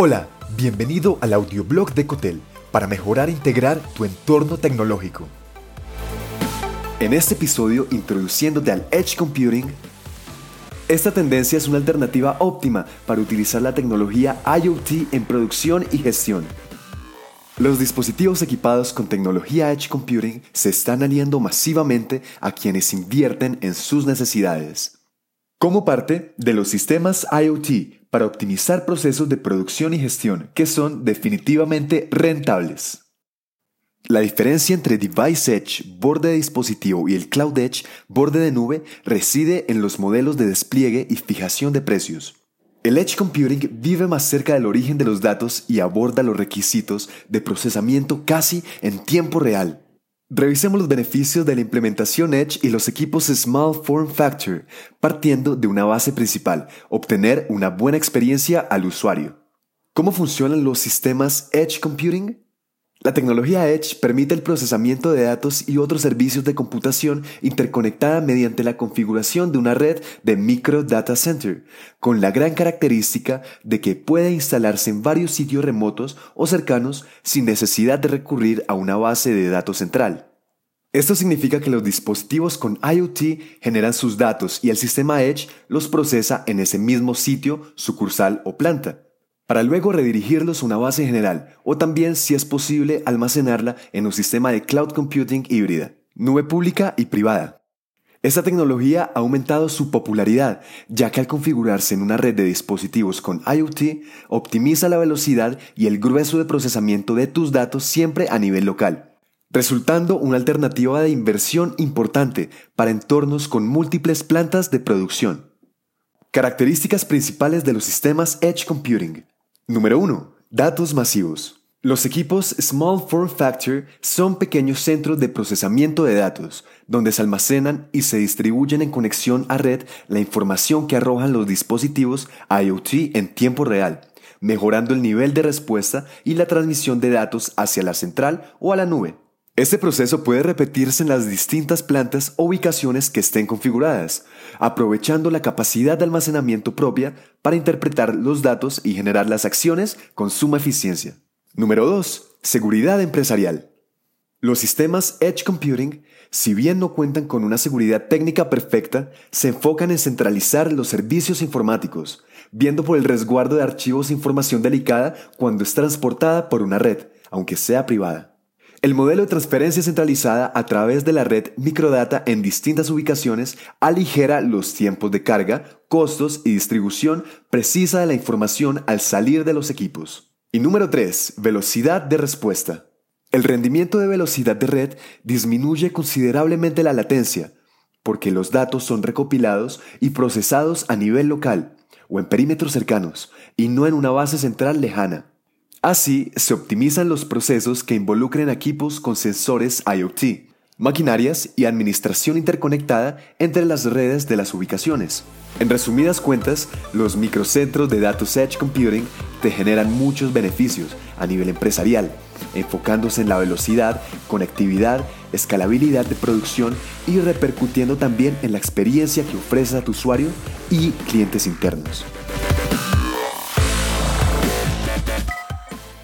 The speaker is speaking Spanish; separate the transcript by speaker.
Speaker 1: Hola, bienvenido al audioblog de Cotel para mejorar e integrar tu entorno tecnológico. En este episodio, introduciéndote al Edge Computing, esta tendencia es una alternativa óptima para utilizar la tecnología IoT en producción y gestión. Los dispositivos equipados con tecnología Edge Computing se están aliando masivamente a quienes invierten en sus necesidades. Como parte de los sistemas IoT para optimizar procesos de producción y gestión que son definitivamente rentables. La diferencia entre Device Edge, borde de dispositivo, y el Cloud Edge, borde de nube, reside en los modelos de despliegue y fijación de precios. El Edge Computing vive más cerca del origen de los datos y aborda los requisitos de procesamiento casi en tiempo real. Revisemos los beneficios de la implementación Edge y los equipos Small Form Factor, partiendo de una base principal, obtener una buena experiencia al usuario. ¿Cómo funcionan los sistemas Edge Computing? La tecnología Edge permite el procesamiento de datos y otros servicios de computación interconectada mediante la configuración de una red de micro data center, con la gran característica de que puede instalarse en varios sitios remotos o cercanos sin necesidad de recurrir a una base de datos central. Esto significa que los dispositivos con IoT generan sus datos y el sistema Edge los procesa en ese mismo sitio, sucursal o planta para luego redirigirlos a una base general o también, si es posible, almacenarla en un sistema de cloud computing híbrida, nube pública y privada. Esta tecnología ha aumentado su popularidad, ya que al configurarse en una red de dispositivos con IoT, optimiza la velocidad y el grueso de procesamiento de tus datos siempre a nivel local, resultando una alternativa de inversión importante para entornos con múltiples plantas de producción. Características principales de los sistemas Edge Computing. Número 1. Datos masivos. Los equipos Small Form Factor son pequeños centros de procesamiento de datos, donde se almacenan y se distribuyen en conexión a red la información que arrojan los dispositivos IoT en tiempo real, mejorando el nivel de respuesta y la transmisión de datos hacia la central o a la nube. Este proceso puede repetirse en las distintas plantas o ubicaciones que estén configuradas, aprovechando la capacidad de almacenamiento propia para interpretar los datos y generar las acciones con suma eficiencia. Número 2. Seguridad empresarial. Los sistemas Edge Computing, si bien no cuentan con una seguridad técnica perfecta, se enfocan en centralizar los servicios informáticos, viendo por el resguardo de archivos e información delicada cuando es transportada por una red, aunque sea privada. El modelo de transferencia centralizada a través de la red microdata en distintas ubicaciones aligera los tiempos de carga, costos y distribución precisa de la información al salir de los equipos. Y número 3. Velocidad de respuesta. El rendimiento de velocidad de red disminuye considerablemente la latencia, porque los datos son recopilados y procesados a nivel local o en perímetros cercanos, y no en una base central lejana. Así, se optimizan los procesos que involucren equipos con sensores IoT, maquinarias y administración interconectada entre las redes de las ubicaciones. En resumidas cuentas, los microcentros de Datos Edge Computing te generan muchos beneficios a nivel empresarial, enfocándose en la velocidad, conectividad, escalabilidad de producción y repercutiendo también en la experiencia que ofreces a tu usuario y clientes internos.